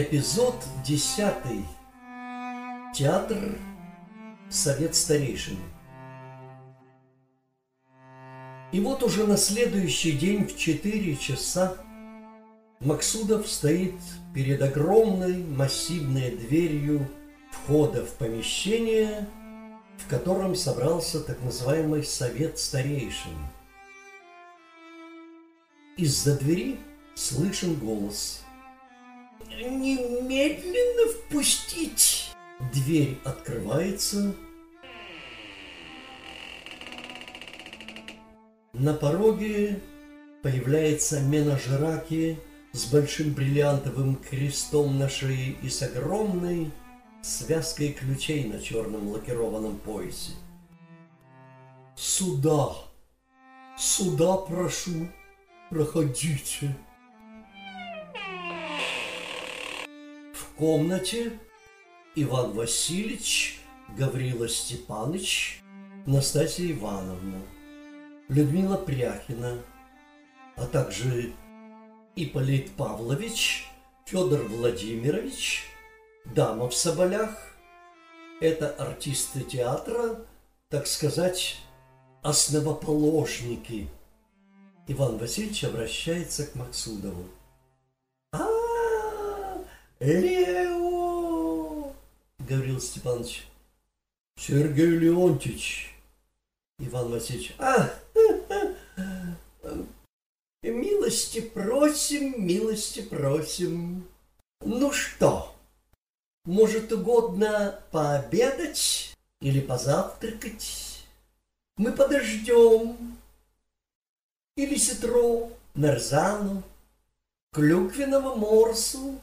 Эпизод десятый. Театр Совет старейшин. И вот уже на следующий день в четыре часа Максудов стоит перед огромной массивной дверью входа в помещение, в котором собрался так называемый Совет старейшин. Из-за двери слышен голос – немедленно впустить. Дверь открывается. На пороге появляется Менажераки с большим бриллиантовым крестом на шее и с огромной связкой ключей на черном лакированном поясе. Сюда, сюда прошу, проходите. Комнате Иван Васильевич, Гаврила Степанович, Настасья Ивановна, Людмила Пряхина, а также Ипполит Павлович, Федор Владимирович, дама в соболях. Это артисты театра, так сказать, основоположники. Иван Васильевич обращается к Максудову. Лео! Гаврил Степанович. Сергей Леонтьевич. Иван Васильевич. А, милости просим, милости просим. Ну что, может угодно пообедать или позавтракать? Мы подождем. Или ситро, нарзану, клюквенного морсу,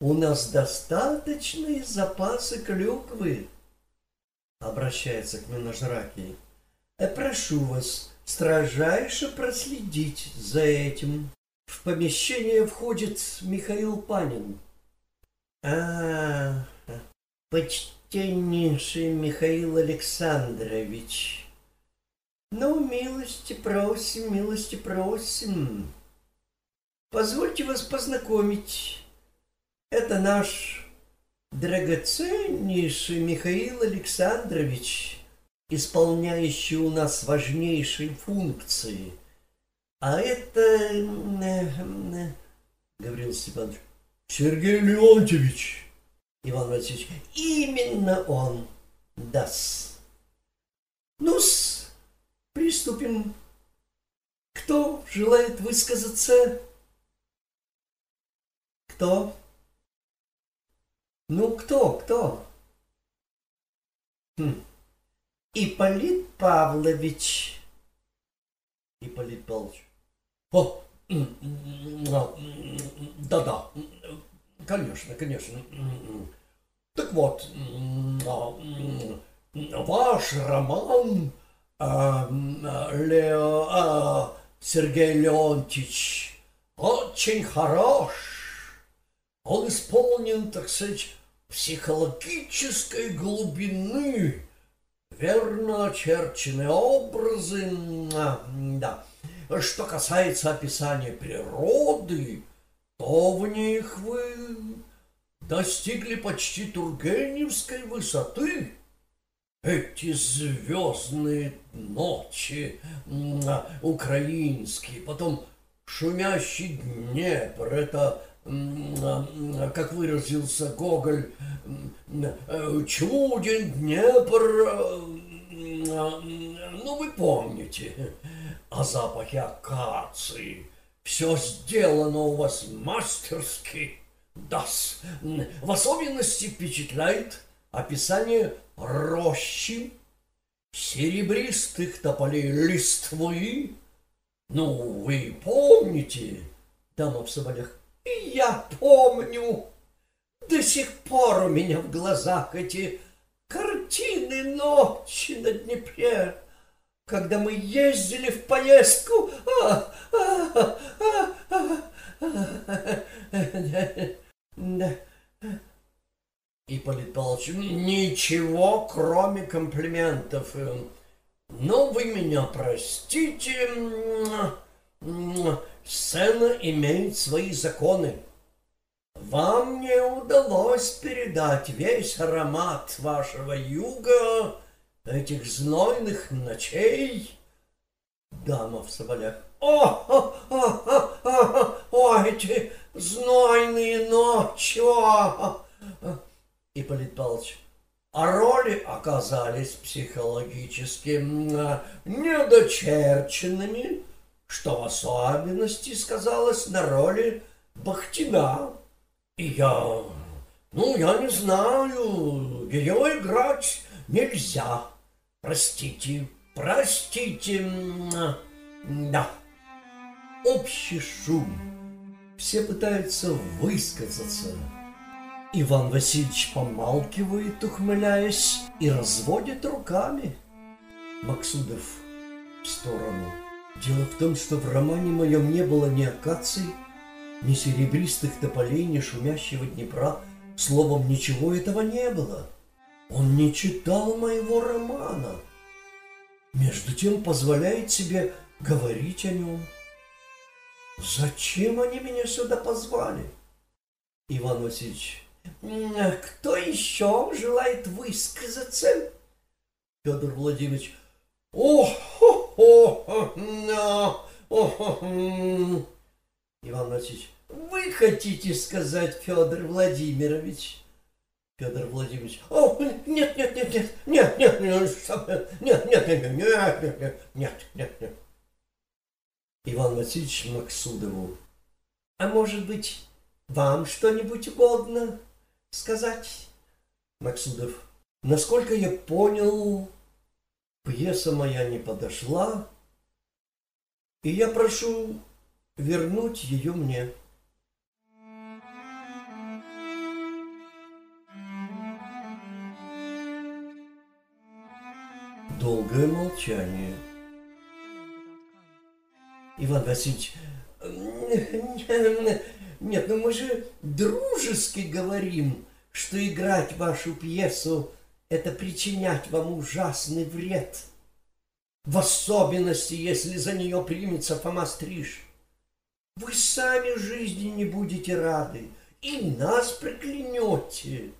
у нас достаточные запасы клюквы, обращается к Миножраке. Э, прошу вас строжайше проследить за этим. В помещение входит Михаил Панин. А, почтеннейший Михаил Александрович. Ну, милости просим, милости просим. Позвольте вас познакомить. Это наш драгоценнейший Михаил Александрович, исполняющий у нас важнейшие функции. А это... Э, э, Гаврил Степанович. Сергей Леонтьевич. Иван Васильевич. Именно он. Дас. Ну-с, приступим. Кто желает высказаться? Кто? Ну, кто, кто? Хм. Ипполит Павлович. Ипполит Павлович. О, да-да, конечно, конечно. Так вот, ваш роман Лео, Сергей Леонтьевич очень хорош. Он исполнен, так сказать, психологической глубины, верно очерченные образы, да. Что касается описания природы, то в них вы достигли почти Тургеневской высоты. Эти звездные ночи украинские, потом шумящий Днепр, это как выразился Гоголь, чуден Днепр, ну вы помните, о запахе акации. Все сделано у вас мастерски. Дас. В особенности впечатляет описание рощи, серебристых тополей листвы. Ну, вы помните, дама в соболях, я помню. До сих пор у меня в глазах эти картины ночи на Днепре, когда мы ездили в поездку. А, а, а, Ипполит Павлович, ничего, кроме комплиментов. Но вы меня простите, Сцена имеет свои законы. вам не удалось передать весь аромат вашего юга, этих знойных ночей. Дама в соболях. О, о, о, о, о, о, эти знойные ночи! О, о. Ипполит Павлович. А роли оказались психологически недочерченными, что в особенности сказалось на роли Бахтина. И я, ну, я не знаю, ее играть нельзя. Простите, простите, да. Общий шум. Все пытаются высказаться. Иван Васильевич помалкивает, ухмыляясь, и разводит руками. Максудов в сторону. Дело в том, что в романе моем не было ни акаций, ни серебристых тополей, ни шумящего Днепра. Словом, ничего этого не было. Он не читал моего романа. Между тем позволяет себе говорить о нем. Зачем они меня сюда позвали? Иван Васильевич, кто еще желает высказаться? Федор Владимирович, о, хо, хо, о, о, Иван Васильевич, вы хотите сказать, Федор Владимирович? Федор Владимирович, о, нет, нет, нет, нет, нет, нет, нет, нет, нет, нет, нет, нет, нет, нет, нет. Иван Васильевич Максудову, а может быть, вам что-нибудь угодно сказать? Максудов, насколько я понял, пьеса моя не подошла, и я прошу вернуть ее мне. Долгое молчание. Иван Васильевич, нет, ну мы же дружески говорим, что играть вашу пьесу – это причинять вам ужасный вред. В особенности, если за нее примется Фома Стриж. Вы сами жизни не будете рады и нас проклянете.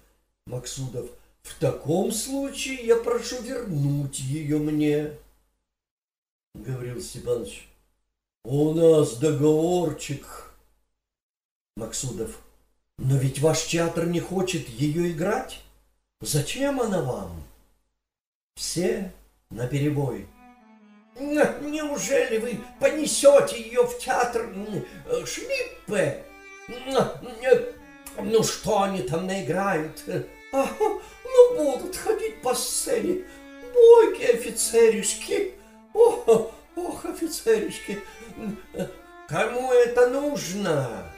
Максудов, в таком случае я прошу вернуть ее мне. Гаврил Степанович, у нас договорчик. Максудов, но ведь ваш театр не хочет ее играть. Зачем она вам? Все наперебой. Неужели вы понесете ее в театр Шлиппе? Ну, что они там наиграют? А, ну, будут ходить по сцене. Бойки офицеришки. Ох, ох, офицеришки. Кому это нужно?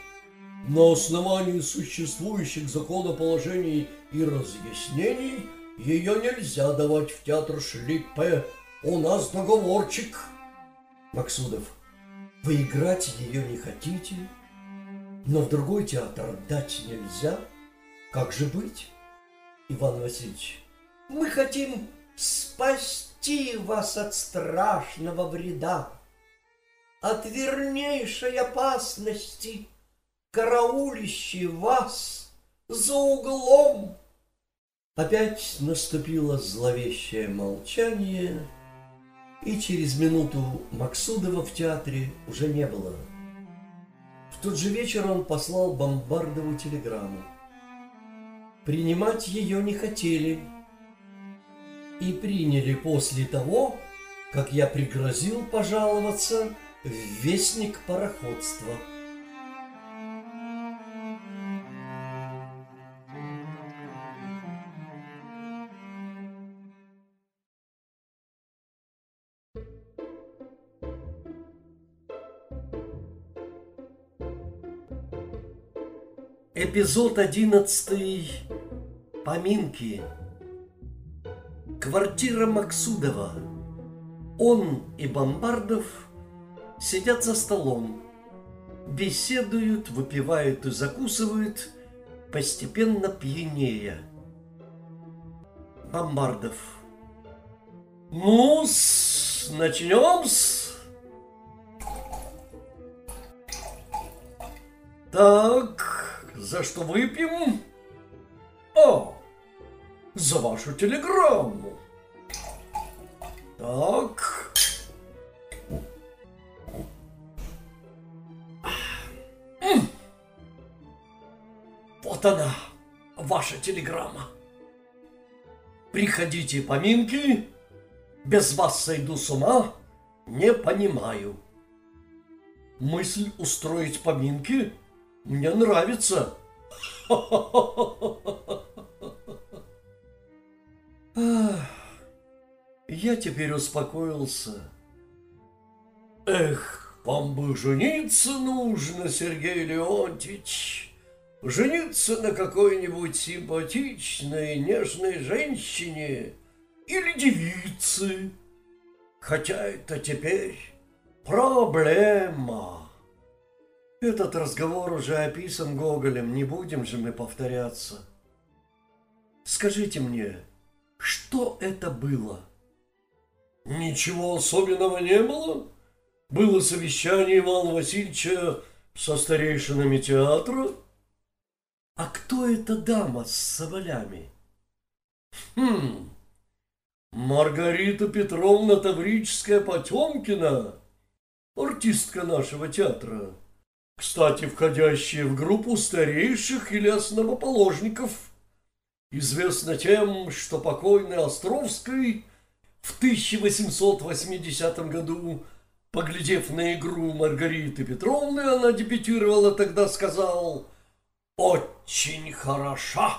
На основании существующих законоположений и разъяснений ее нельзя давать в театр Шлиппе. У нас договорчик. Максудов, вы играть ее не хотите, но в другой театр отдать нельзя. Как же быть? Иван Васильевич, мы хотим спасти вас от страшного вреда, от вернейшей опасности, караулищей вас за углом. Опять наступило зловещее молчание, и через минуту Максудова в театре уже не было. В тот же вечер он послал Бомбардову телеграмму. Принимать ее не хотели и приняли после того, как я пригрозил пожаловаться в вестник пароходства. Эпизод одиннадцатый. Поминки. Квартира Максудова. Он и Бомбардов сидят за столом, беседуют, выпивают и закусывают, постепенно пьянея. Бомбардов. ну начнем-с. Так, за что выпьем? А, за вашу телеграмму. Так. Вот она, ваша телеграмма. Приходите поминки, без вас сойду с ума, не понимаю. Мысль устроить поминки мне нравится. Я теперь успокоился. Эх, вам бы жениться нужно, Сергей Леонтьевич. Жениться на какой-нибудь симпатичной, нежной женщине или девице. Хотя это теперь проблема. Этот разговор уже описан Гоголем, не будем же мы повторяться. Скажите мне, что это было? Ничего особенного не было. Было совещание Ивана Васильевича со старейшинами театра. А кто эта дама с соболями? Хм, Маргарита Петровна Таврическая Потемкина, артистка нашего театра, кстати, входящая в группу старейших или основоположников, известна тем, что покойный Островский в 1880 году, поглядев на игру Маргариты Петровны, она дебютировала тогда, сказал «Очень хороша».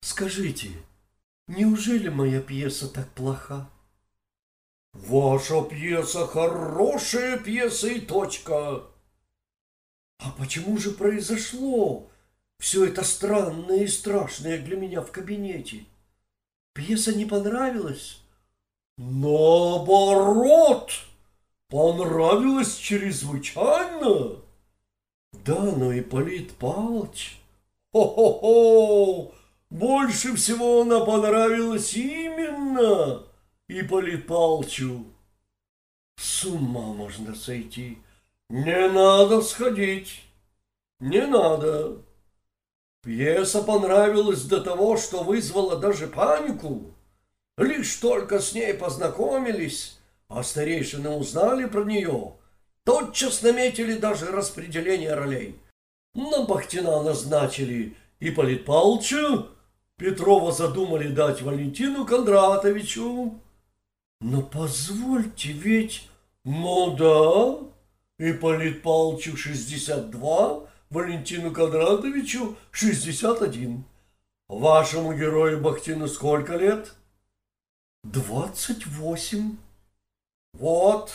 Скажите, Неужели моя пьеса так плоха? Ваша пьеса хорошая пьеса и точка. А почему же произошло все это странное и страшное для меня в кабинете? Пьеса не понравилась? Наоборот, понравилась чрезвычайно. Да, но и Полит Павлович... Хо-хо-хо! Больше всего она понравилась именно Ипполит Палчу. С ума можно сойти. Не надо сходить. Не надо. Пьеса понравилась до того, что вызвала даже панику. Лишь только с ней познакомились, а старейшины узнали про нее, тотчас наметили даже распределение ролей. На Бахтина назначили Ипполит Павловича, Петрова задумали дать Валентину Кондратовичу. Но позвольте, ведь... Ну да, Ипполит Павловичу 62, Валентину Кондратовичу 61. Вашему герою Бахтину сколько лет? Двадцать восемь. Вот,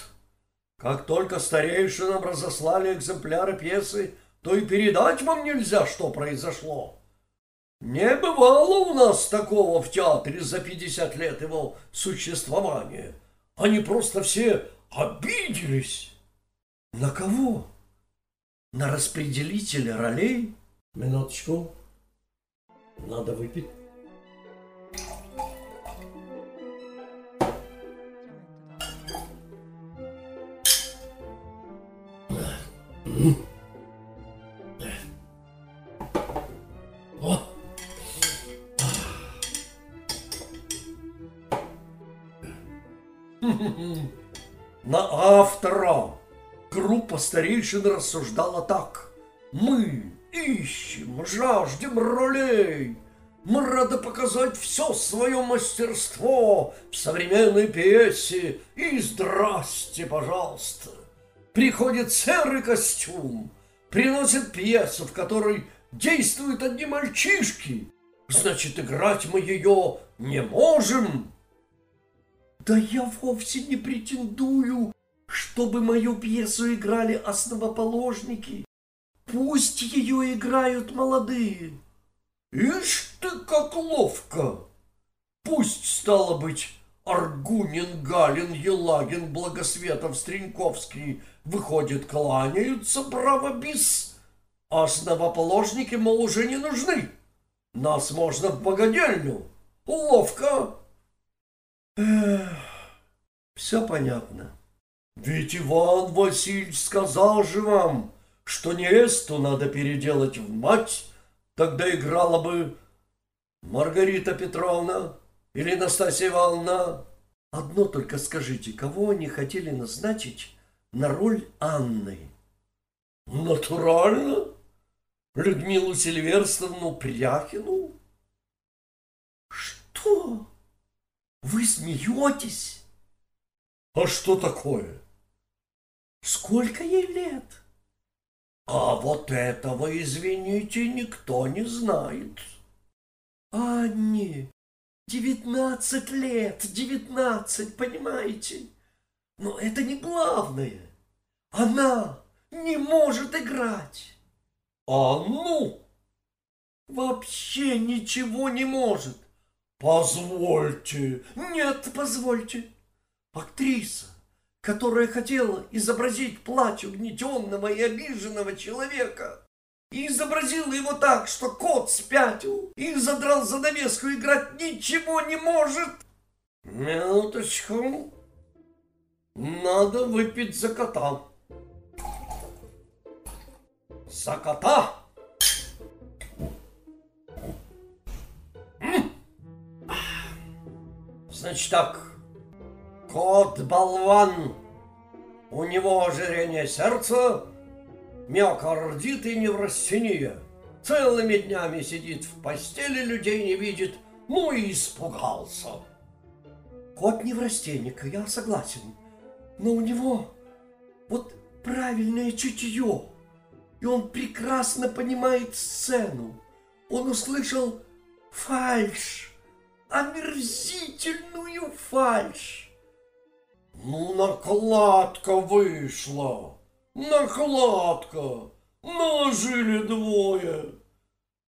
как только старейшинам разослали экземпляры пьесы, то и передать вам нельзя, что произошло. Не бывало у нас такого в театре за 50 лет его существования. Они просто все обиделись. На кого? На распределителя ролей? Минуточку. Надо выпить. Mm-hmm. Старейшин рассуждала так. Мы ищем, жаждем ролей. Мы рады показать все свое мастерство в современной пьесе. И здрасте, пожалуйста. Приходит серый костюм, приносит пьесу, в которой действуют одни мальчишки. Значит, играть мы ее не можем. Да я вовсе не претендую, чтобы мою пьесу играли основоположники. Пусть ее играют молодые. Ишь ты, как ловко! Пусть, стало быть, Аргунин, Галин, Елагин, Благосветов, Стреньковский выходит, кланяются, право бис. Основоположники, мол, уже не нужны. Нас можно в богадельню. Ловко. Эх, все понятно. Ведь Иван Васильевич сказал же вам, что невесту надо переделать в мать, тогда играла бы Маргарита Петровна или Настасья Ивановна. Одно только скажите, кого они хотели назначить на роль Анны? Натурально? Людмилу Сильверстовну Пряхину? Что? Вы смеетесь? А что такое? Сколько ей лет? А вот этого, извините, никто не знает. Анне, девятнадцать лет, девятнадцать, понимаете? Но это не главное. Она не может играть. А ну, вообще ничего не может. Позвольте. Нет, позвольте. Актриса, которая хотела изобразить плач угнетенного и обиженного человека, и изобразила его так, что кот спятил и задрал занавеску, играть ничего не может. Минуточку. Надо выпить за кота. За кота! Значит так, кот-болван, у него ожирение сердца, миокардит и неврастения. Целыми днями сидит в постели, людей не видит, ну и испугался. Кот неврастенника, я согласен, но у него вот правильное чутье, и он прекрасно понимает сцену. Он услышал фальшь, омерзительную фальшь. Ну, накладка вышла, накладка, нажили двое.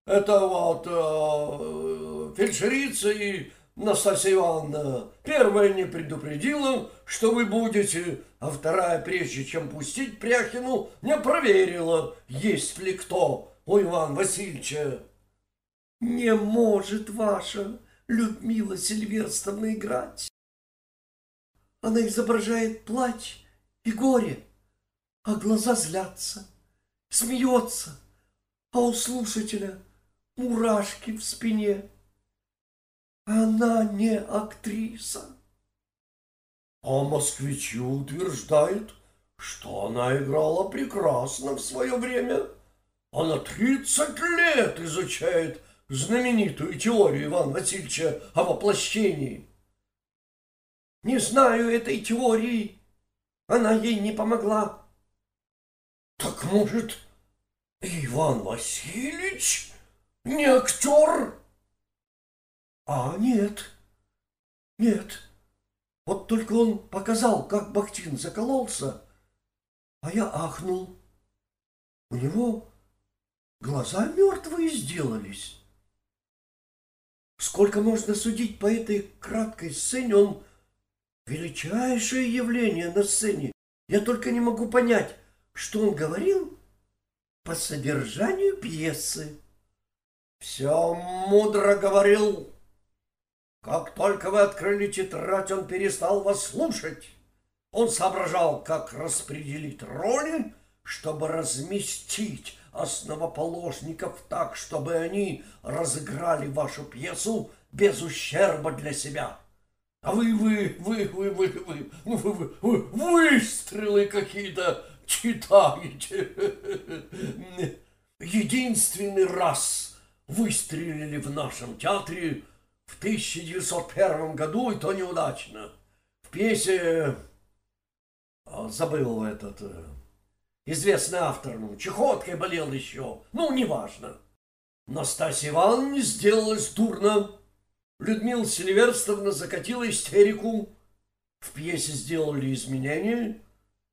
Это вот э, фельдшерица и Настасья Ивановна. Первая не предупредила, что вы будете, а вторая, прежде чем пустить Пряхину, не проверила, есть ли кто у Ивана Васильевича. Не может ваша Людмила Сильверстовна играть. Она изображает плач и горе, а глаза злятся, смеется, а у слушателя мурашки в спине. Она не актриса. А москвичи утверждают, что она играла прекрасно в свое время. Она тридцать лет изучает знаменитую теорию Ивана Васильевича о воплощении. Не знаю этой теории. Она ей не помогла. Так может, Иван Васильевич не актер? А нет, нет. Вот только он показал, как Бахтин закололся, а я ахнул. У него глаза мертвые сделались. Сколько можно судить по этой краткой сцене, он величайшее явление на сцене. Я только не могу понять, что он говорил по содержанию пьесы. Все мудро говорил. Как только вы открыли тетрадь, он перестал вас слушать. Он соображал, как распределить роли, чтобы разместить основоположников так, чтобы они разыграли вашу пьесу без ущерба для себя. А вы, вы, вы, вы, вы, вы, ну вы, вы, вы выстрелы какие-то читаете. Единственный раз выстрелили в нашем театре в 1901 году, и то неудачно. В пьесе а, забыл этот э, известный автор, ну, чехоткой болел еще, ну, неважно. Настасья Ивановна сделалась дурно. Людмила Сильверстовна закатила истерику. В пьесе сделали изменения.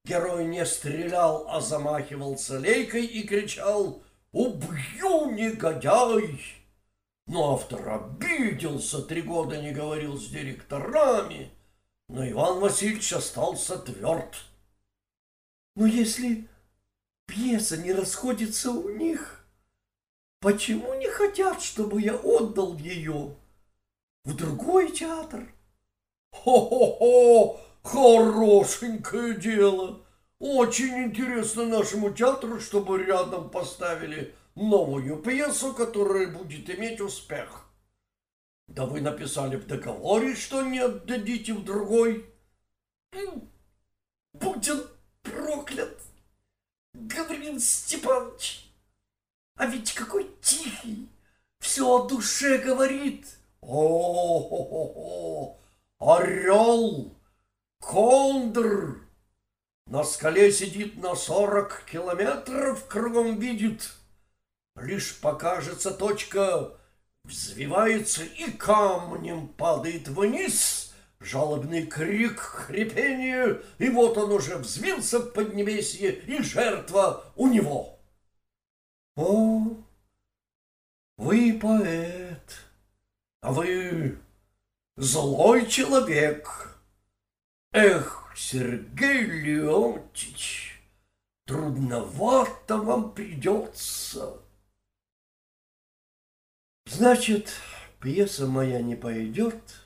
Герой не стрелял, а замахивался лейкой и кричал «Убью, негодяй!» Но автор обиделся, три года не говорил с директорами, но Иван Васильевич остался тверд. Но если пьеса не расходится у них, почему не хотят, чтобы я отдал ее в другой театр? Хо-хо-хо, хорошенькое дело. Очень интересно нашему театру, чтобы рядом поставили новую пьесу, которая будет иметь успех. Да вы написали в договоре, что не отдадите в другой. Будь он проклят, Гаврил Степанович. А ведь какой тихий, все о душе говорит. О-о-о-о! Орел! Кондр! На скале сидит на сорок километров, кругом видит. Лишь покажется точка, взвивается и камнем падает вниз. Жалобный крик, хрипение, и вот он уже взвился в поднебесье, и жертва у него. О, вы поэт, а вы злой человек. Эх, Сергей Леонтьевич, трудновато вам придется. Значит, пьеса моя не пойдет,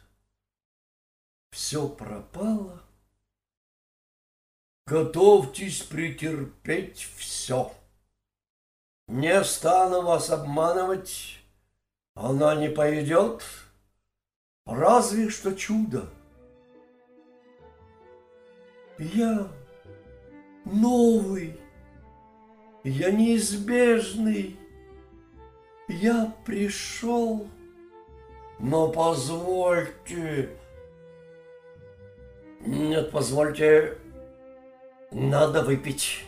все пропало. Готовьтесь претерпеть все. Не стану вас обманывать, она не пойдет, разве что чудо. Я новый, я неизбежный, я пришел, но позвольте... Нет, позвольте, надо выпить.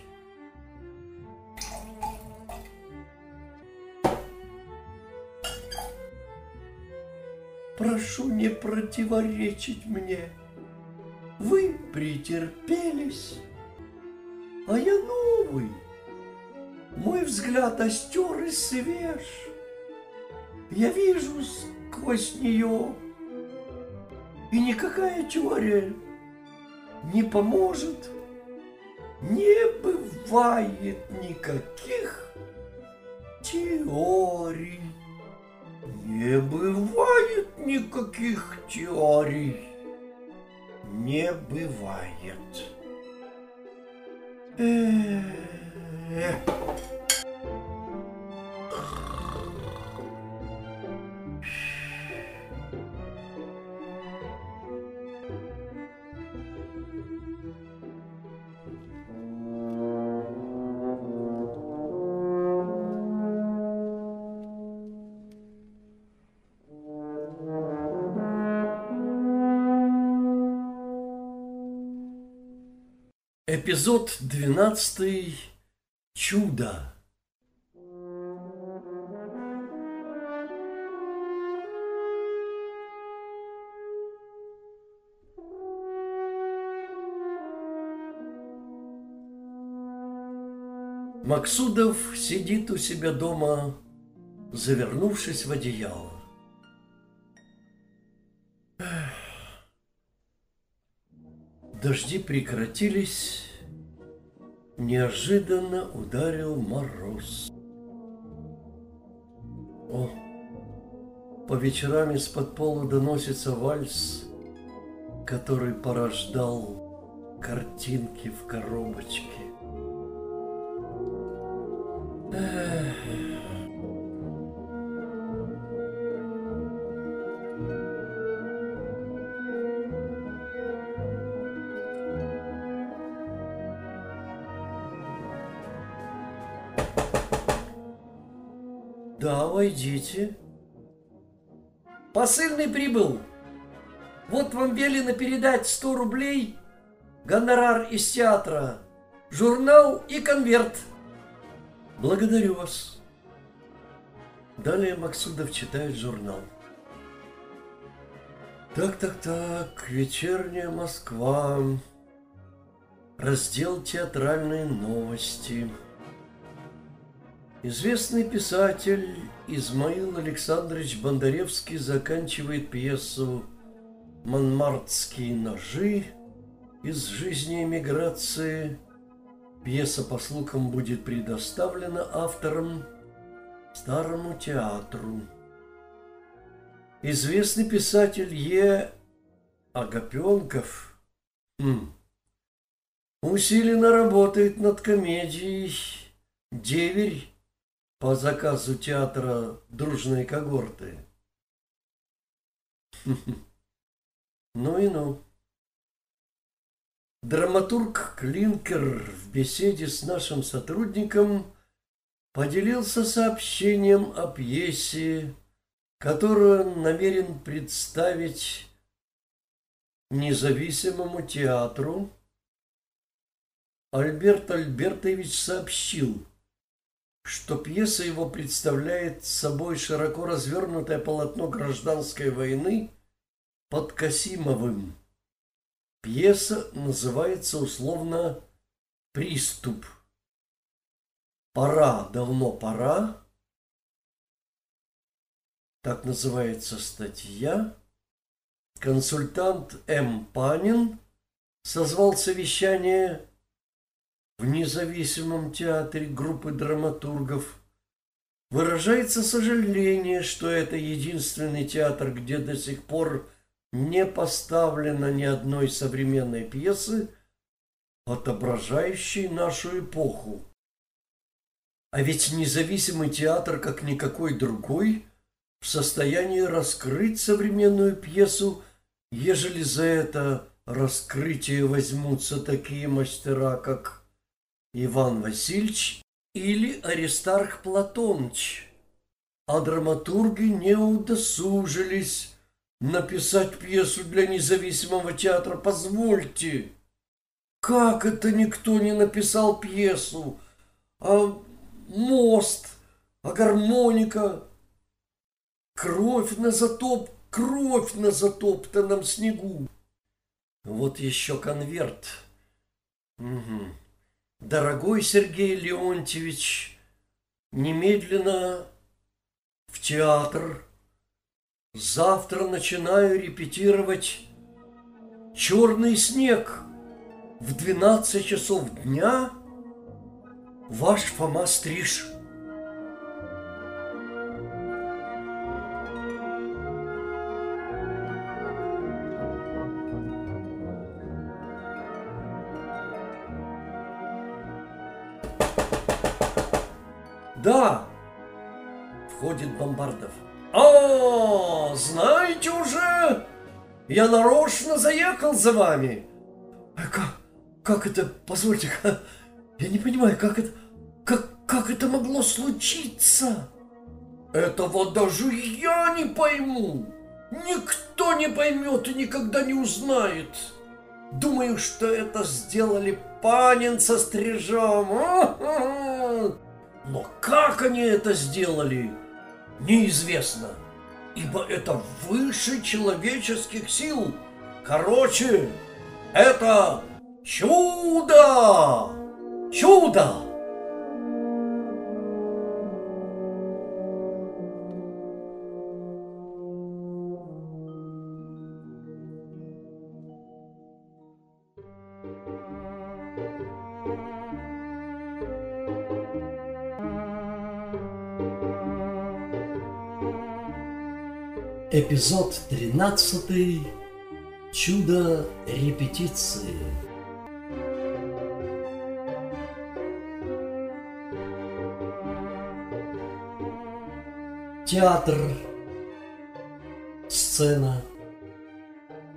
Прошу не противоречить мне. Вы претерпелись, а я новый. Мой взгляд остер и свеж. Я вижу сквозь нее, и никакая теория не поможет. Не бывает никаких теорий. Не бывает никаких теорий. Не бывает. Эх. Эпизод двенадцатый. Чудо. Максудов сидит у себя дома, завернувшись в одеяло. Дожди прекратились, неожиданно ударил мороз. О, по вечерам из-под пола доносится вальс, который порождал картинки в коробочке. Прибыл. Вот вам велено передать сто рублей, гонорар из театра, журнал и конверт. Благодарю вас. Далее Максудов читает журнал. Так, так, так, вечерняя Москва. Раздел театральные новости. Известный писатель Измаил Александрович Бондаревский заканчивает пьесу «Монмартские ножи» из жизни эмиграции. Пьеса, по слухам, будет предоставлена автором Старому театру. Известный писатель Е. Агапенков хм, усиленно работает над комедией «Деверь» по заказу театра «Дружные когорты». Ну и ну. Драматург Клинкер в беседе с нашим сотрудником поделился сообщением о пьесе, которую он намерен представить независимому театру. Альберт Альбертович сообщил, что пьеса его представляет собой широко развернутое полотно гражданской войны под Касимовым. Пьеса называется условно «Приступ». «Пора, давно пора». Так называется статья. Консультант М. Панин созвал совещание в независимом театре группы драматургов. Выражается сожаление, что это единственный театр, где до сих пор не поставлено ни одной современной пьесы, отображающей нашу эпоху. А ведь независимый театр, как никакой другой, в состоянии раскрыть современную пьесу, ежели за это раскрытие возьмутся такие мастера, как Иван Васильевич или Аристарх Платоныч. А драматурги не удосужились написать пьесу для независимого театра. Позвольте, как это никто не написал пьесу? А мост, а гармоника, кровь на затоп, кровь на затоптанном снегу. Вот еще конверт. Угу. Дорогой Сергей Леонтьевич, немедленно в театр Завтра начинаю репетировать «Черный снег» в 12 часов дня ваш Фома Стриж. Бомбардов. «О, знаете уже, я нарочно заехал за вами!» а «Как, как это, позвольте, я не понимаю, как это, как, как это могло случиться?» «Этого даже я не пойму! Никто не поймет и никогда не узнает!» Думаю, что это сделали Панин со стрижом. Но как они это сделали? Неизвестно, ибо это выше человеческих сил. Короче, это чудо! Чудо! Эпизод 13. Чудо репетиции. Театр. Сцена.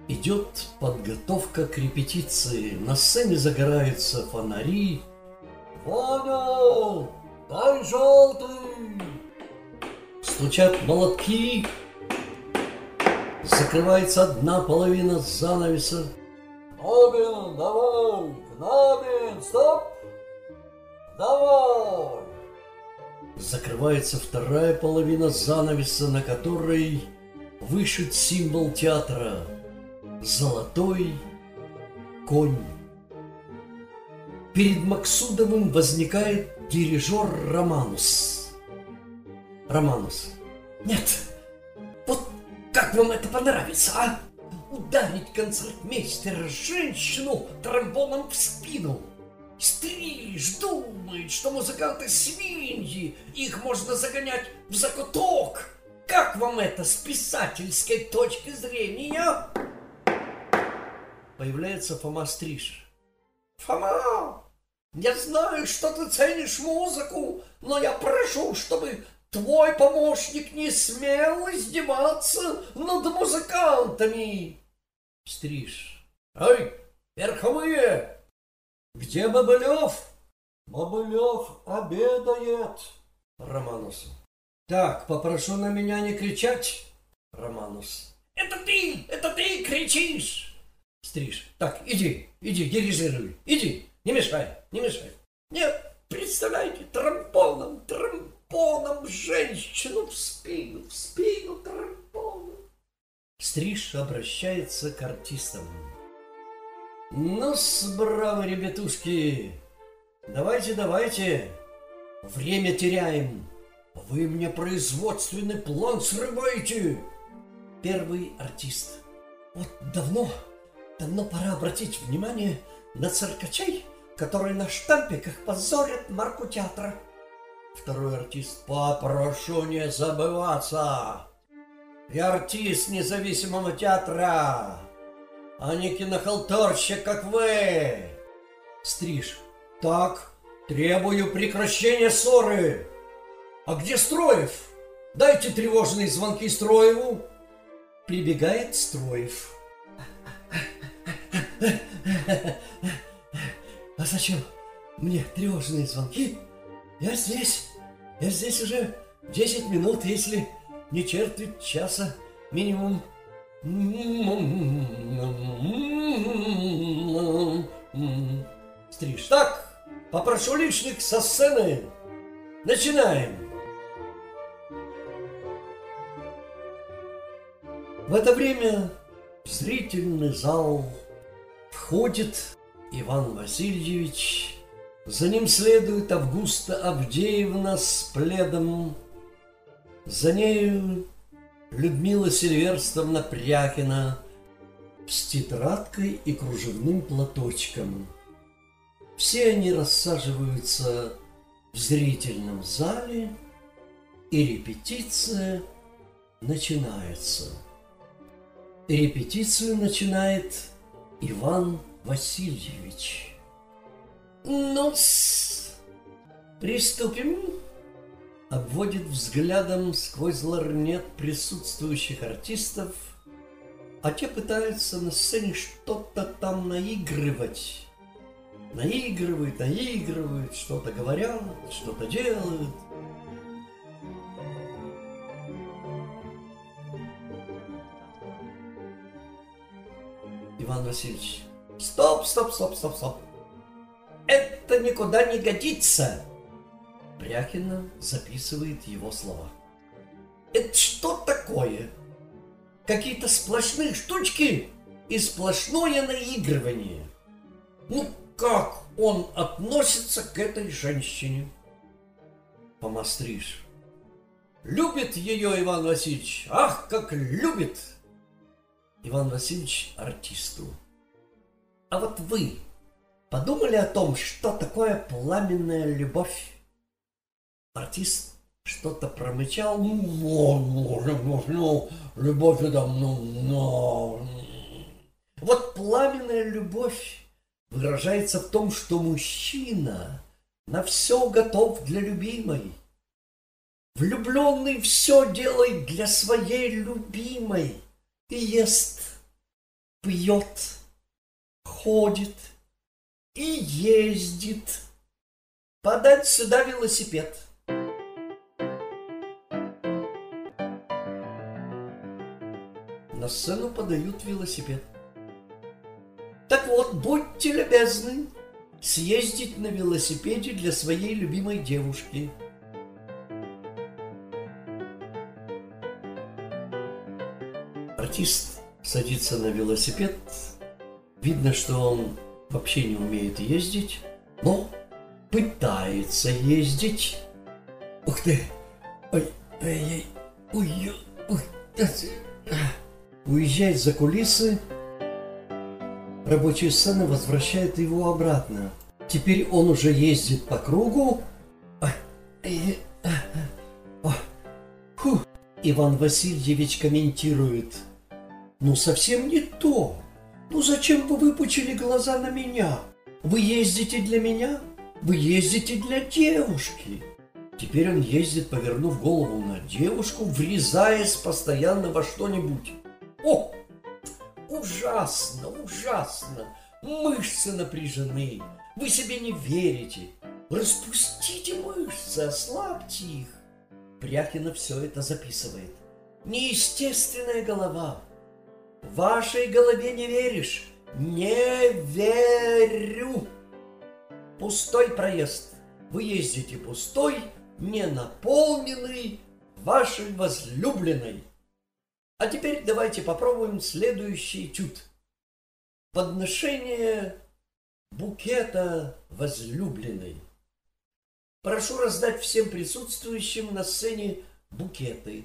Идет подготовка к репетиции. На сцене загораются фонари. Ваня, дай желтый! Стучат молотки, Закрывается одна половина занавеса. Кнобин, давай! Кнобин, стоп! Давай! Закрывается вторая половина занавеса, на которой вышит символ театра – золотой конь. Перед Максудовым возникает дирижер Романус. Романус. Нет, как вам это понравится, а? Ударить концертмейстера женщину тромбоном в спину. Стриж думает, что музыканты свиньи, их можно загонять в закуток. Как вам это с писательской точки зрения? Появляется Фома Стриж. Фома, я знаю, что ты ценишь музыку, но я прошу, чтобы твой помощник не смел издеваться над музыкантами. Стриж. Эй, верховые! Где Бобылев? Бобылев обедает. Романус. Так, попрошу на меня не кричать. Романус. Это ты, это ты кричишь. Стриж. Так, иди, иди, дирижируй, иди, не мешай, не мешай. Нет, представляете, трампоном, трампоном женщину в спину, в спину трампоном. Стриж обращается к артистам. ну браво, ребятушки, давайте, давайте, время теряем. Вы мне производственный план срываете. Первый артист. Вот давно, давно пора обратить внимание на циркачей, которые на штампиках позорят марку театра. Второй артист. Попрошу не забываться. Я артист независимого театра, а не кинохалтурщик, как вы. Стриж. Так, требую прекращения ссоры. А где Строев? Дайте тревожные звонки Строеву. Прибегает Строев. А зачем мне тревожные звонки? Я здесь. Я здесь уже 10 минут, если не четверть часа минимум. Стриж. Так, попрошу лишних со сцены. Начинаем. В это время в зрительный зал входит Иван Васильевич, за ним следует Августа Авдеевна с пледом, за нею Людмила Сильверстовна Прякина с тетрадкой и кружевным платочком. Все они рассаживаются в зрительном зале, и репетиция начинается. Репетицию начинает Иван Васильевич. Ну приступим. Обводит взглядом сквозь ларнет присутствующих артистов, а те пытаются на сцене что-то там наигрывать. Наигрывают, наигрывают, что-то говорят, что-то делают – Иван Васильевич. Стоп, стоп, стоп, стоп, стоп. Это никуда не годится. Пряхина записывает его слова. Это что такое? Какие-то сплошные штучки и сплошное наигрывание. Ну как он относится к этой женщине? Помостришь. Любит ее Иван Васильевич. Ах, как любит! Иван Васильевич артисту. А вот вы подумали о том, что такое пламенная любовь? Артист что-то промычал. Ну, любовь, ну, любовь это, ну, ну. Вот пламенная любовь выражается в том, что мужчина на все готов для любимой. Влюбленный все делает для своей любимой ест, пьет, ходит и ездит. Подать сюда велосипед. На сцену подают велосипед. Так вот, будьте любезны съездить на велосипеде для своей любимой девушки – Артист садится на велосипед. Видно, что он вообще не умеет ездить, но пытается ездить. Ух ты! Ой, ой, ой, ой, Уезжает за кулисы. Рабочая сцена возвращает его обратно. Теперь он уже ездит по кругу. Иван Васильевич комментирует – ну, совсем не то. Ну, зачем вы выпучили глаза на меня? Вы ездите для меня? Вы ездите для девушки. Теперь он ездит, повернув голову на девушку, врезаясь постоянно во что-нибудь. О, ужасно, ужасно. Мышцы напряжены. Вы себе не верите. Распустите мышцы, ослабьте их. Пряхина все это записывает. Неестественная голова. Вашей голове не веришь. Не верю. Пустой проезд. Вы ездите пустой, не наполненный вашей возлюбленной. А теперь давайте попробуем следующий этюд. Подношение букета возлюбленной. Прошу раздать всем присутствующим на сцене букеты.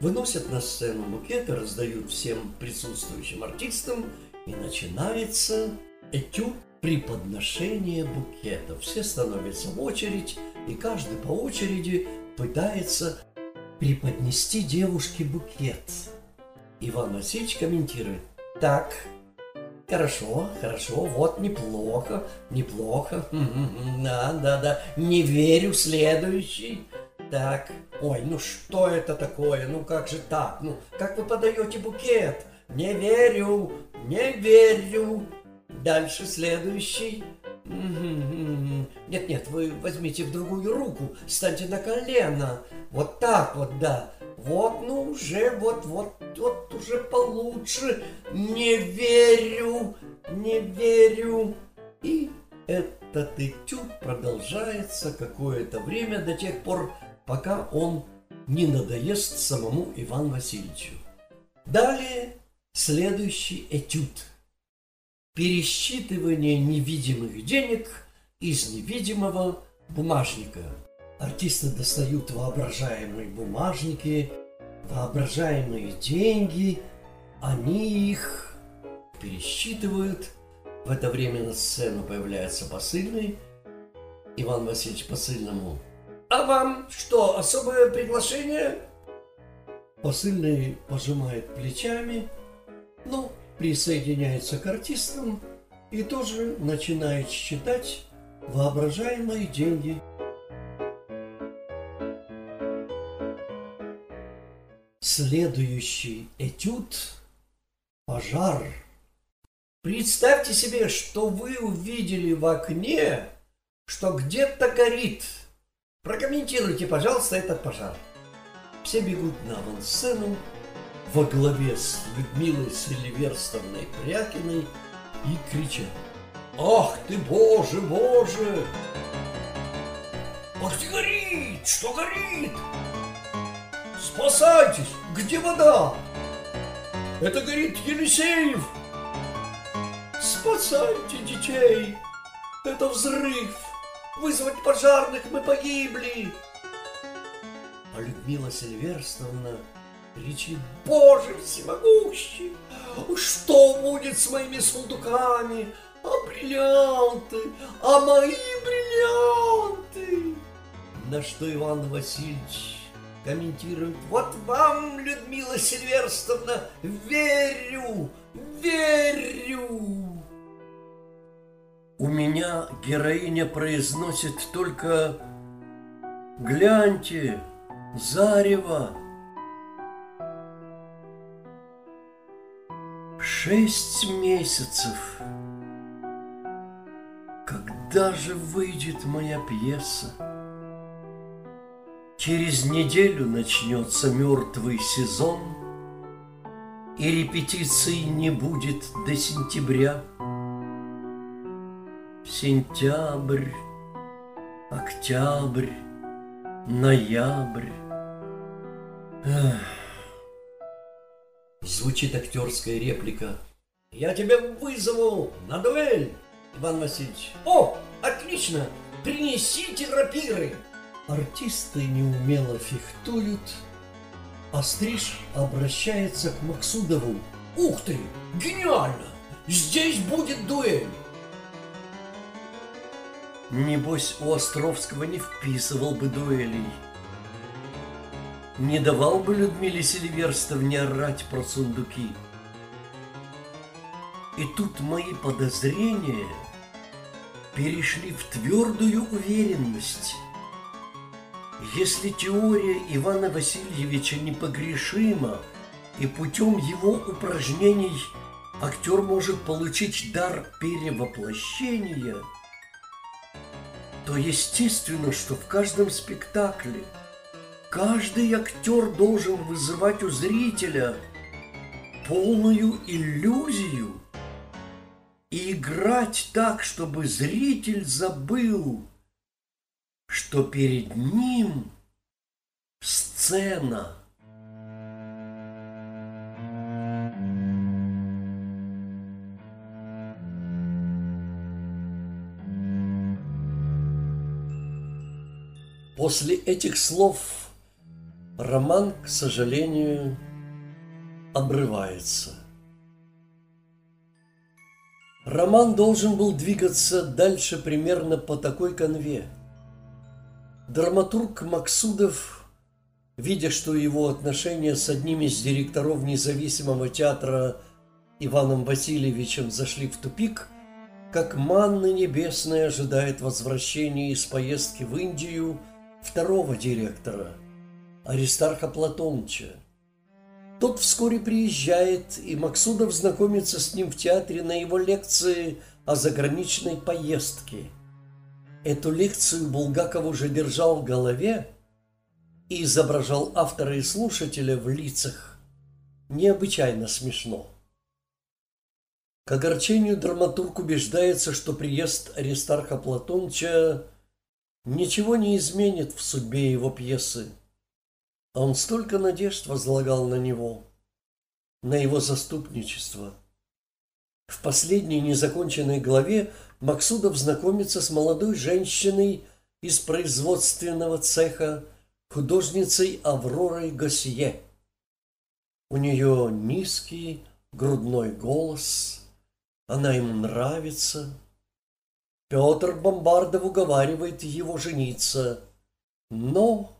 Выносят на сцену букеты, раздают всем присутствующим артистам, и начинается этюд преподношения букетов. Все становятся в очередь, и каждый по очереди пытается преподнести девушке букет. Иван Васильевич комментирует. Так, хорошо, хорошо, вот неплохо, неплохо. Да, да, да, не верю, следующий. Так, ой, ну что это такое? Ну как же так? Ну, как вы подаете букет? Не верю, не верю. Дальше следующий. Нет, нет, вы возьмите в другую руку, станьте на колено. Вот так вот, да. Вот, ну уже, вот, вот, вот уже получше. Не верю, не верю. И этот этюд продолжается какое-то время до тех пор, пока он не надоест самому Ивану Васильевичу. Далее следующий этюд. Пересчитывание невидимых денег из невидимого бумажника. Артисты достают воображаемые бумажники, воображаемые деньги, они их пересчитывают. В это время на сцену появляется посыльный. Иван Васильевич посыльному а вам что, особое приглашение? Посыльный пожимает плечами, но присоединяется к артистам и тоже начинает считать воображаемые деньги. Следующий этюд – пожар. Представьте себе, что вы увидели в окне, что где-то горит – Прокомментируйте, пожалуйста, этот пожар. Все бегут на авансцену во главе с Людмилой Селиверстовной Прякиной и кричат. Ах ты, боже, боже! Ах ты, горит! Что горит? Спасайтесь! Где вода? Это горит Елисеев! Спасайте детей! Это взрыв! Вызвать пожарных, мы погибли!» А Людмила Сильверстовна кричит, «Боже всемогущий! Что будет с моими сундуками? А бриллианты? А мои бриллианты?» На что Иван Васильевич комментирует, «Вот вам, Людмила Сильверстовна, верю, верю!» У меня героиня произносит только «Гляньте, зарево!» Шесть месяцев. Когда же выйдет моя пьеса? Через неделю начнется мертвый сезон, И репетиций не будет до сентября – Сентябрь, октябрь, ноябрь. Эх. Звучит актерская реплика. Я тебя вызову на дуэль, Иван Васильевич. О, отлично! Принесите рапиры! Артисты неумело фехтуют, а Стриж обращается к Максудову. Ух ты, гениально! Здесь будет дуэль! Небось, у Островского не вписывал бы дуэлей. не давал бы Людмиле Селиверстовне орать про сундуки. И тут мои подозрения перешли в твердую уверенность. Если теория Ивана Васильевича непогрешима, и путем его упражнений актер может получить дар перевоплощения, то естественно, что в каждом спектакле каждый актер должен вызывать у зрителя полную иллюзию и играть так, чтобы зритель забыл, что перед ним сцена – После этих слов роман, к сожалению, обрывается. Роман должен был двигаться дальше примерно по такой конве. Драматург Максудов, видя, что его отношения с одним из директоров независимого театра Иваном Васильевичем зашли в тупик, как манна небесная ожидает возвращения из поездки в Индию – второго директора, Аристарха Платоныча. Тот вскоре приезжает, и Максудов знакомится с ним в театре на его лекции о заграничной поездке. Эту лекцию Булгаков уже держал в голове и изображал автора и слушателя в лицах. Необычайно смешно. К огорчению драматург убеждается, что приезд Аристарха Платоныча ничего не изменит в судьбе его пьесы. А он столько надежд возлагал на него, на его заступничество. В последней незаконченной главе Максудов знакомится с молодой женщиной из производственного цеха, художницей Авророй Госье. У нее низкий грудной голос, она ему нравится – Петр Бомбардов уговаривает его жениться, но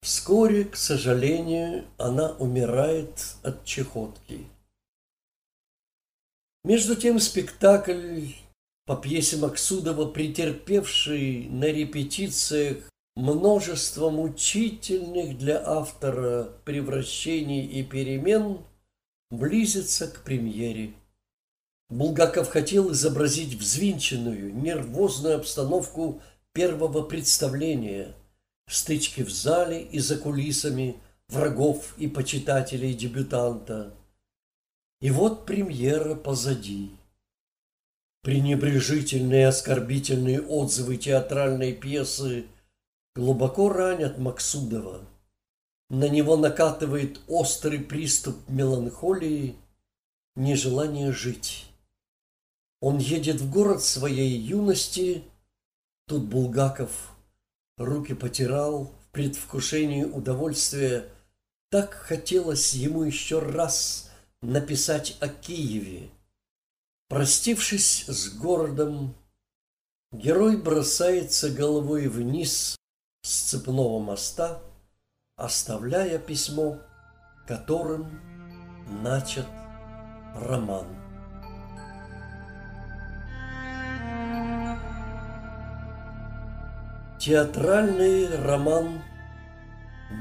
вскоре, к сожалению, она умирает от чехотки. Между тем спектакль по пьесе Максудова, претерпевший на репетициях множество мучительных для автора превращений и перемен, близится к премьере. Булгаков хотел изобразить взвинченную, нервозную обстановку первого представления, стычки в зале и за кулисами, врагов и почитателей дебютанта. И вот премьера позади. Пренебрежительные оскорбительные отзывы театральной пьесы глубоко ранят Максудова. На него накатывает острый приступ меланхолии, нежелание жить. Он едет в город своей юности. Тут Булгаков руки потирал в предвкушении удовольствия. Так хотелось ему еще раз написать о Киеве. Простившись с городом, герой бросается головой вниз с цепного моста, оставляя письмо, которым начат роман. Театральный роман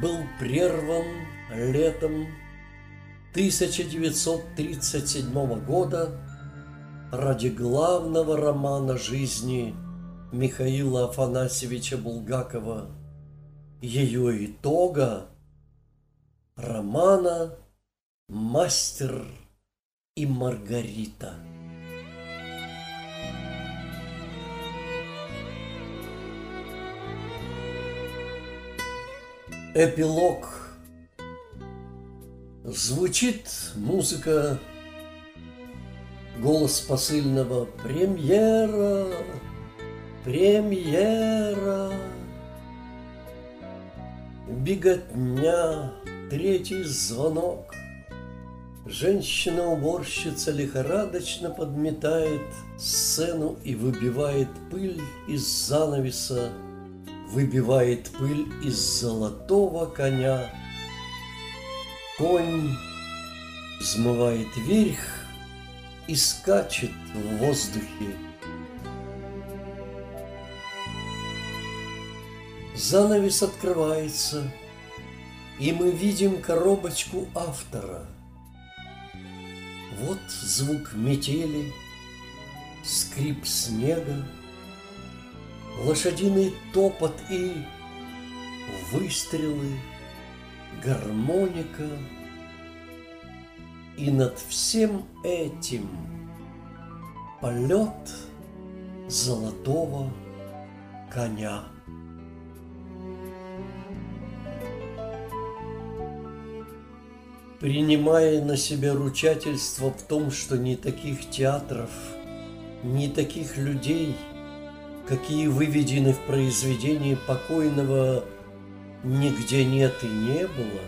был прерван летом 1937 года ради главного романа жизни Михаила Афанасьевича Булгакова, ее итога, романа «Мастер и Маргарита». Эпилог. Звучит музыка, голос посыльного «Премьера! Премьера!» Беготня, третий звонок. Женщина-уборщица лихорадочно подметает сцену и выбивает пыль из занавеса выбивает пыль из золотого коня. Конь взмывает вверх и скачет в воздухе. Занавес открывается, и мы видим коробочку автора. Вот звук метели, скрип снега, лошадиный топот и выстрелы, гармоника. И над всем этим полет золотого коня. Принимая на себя ручательство в том, что ни таких театров, ни таких людей – какие выведены в произведении покойного, нигде нет и не было.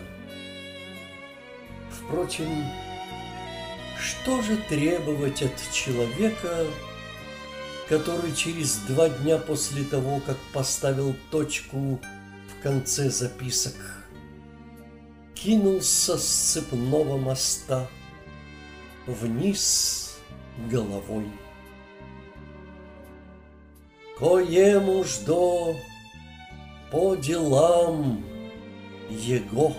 Впрочем, что же требовать от человека, который через два дня после того, как поставил точку в конце записок, кинулся с цепного моста вниз головой? Коему ждо по делам его.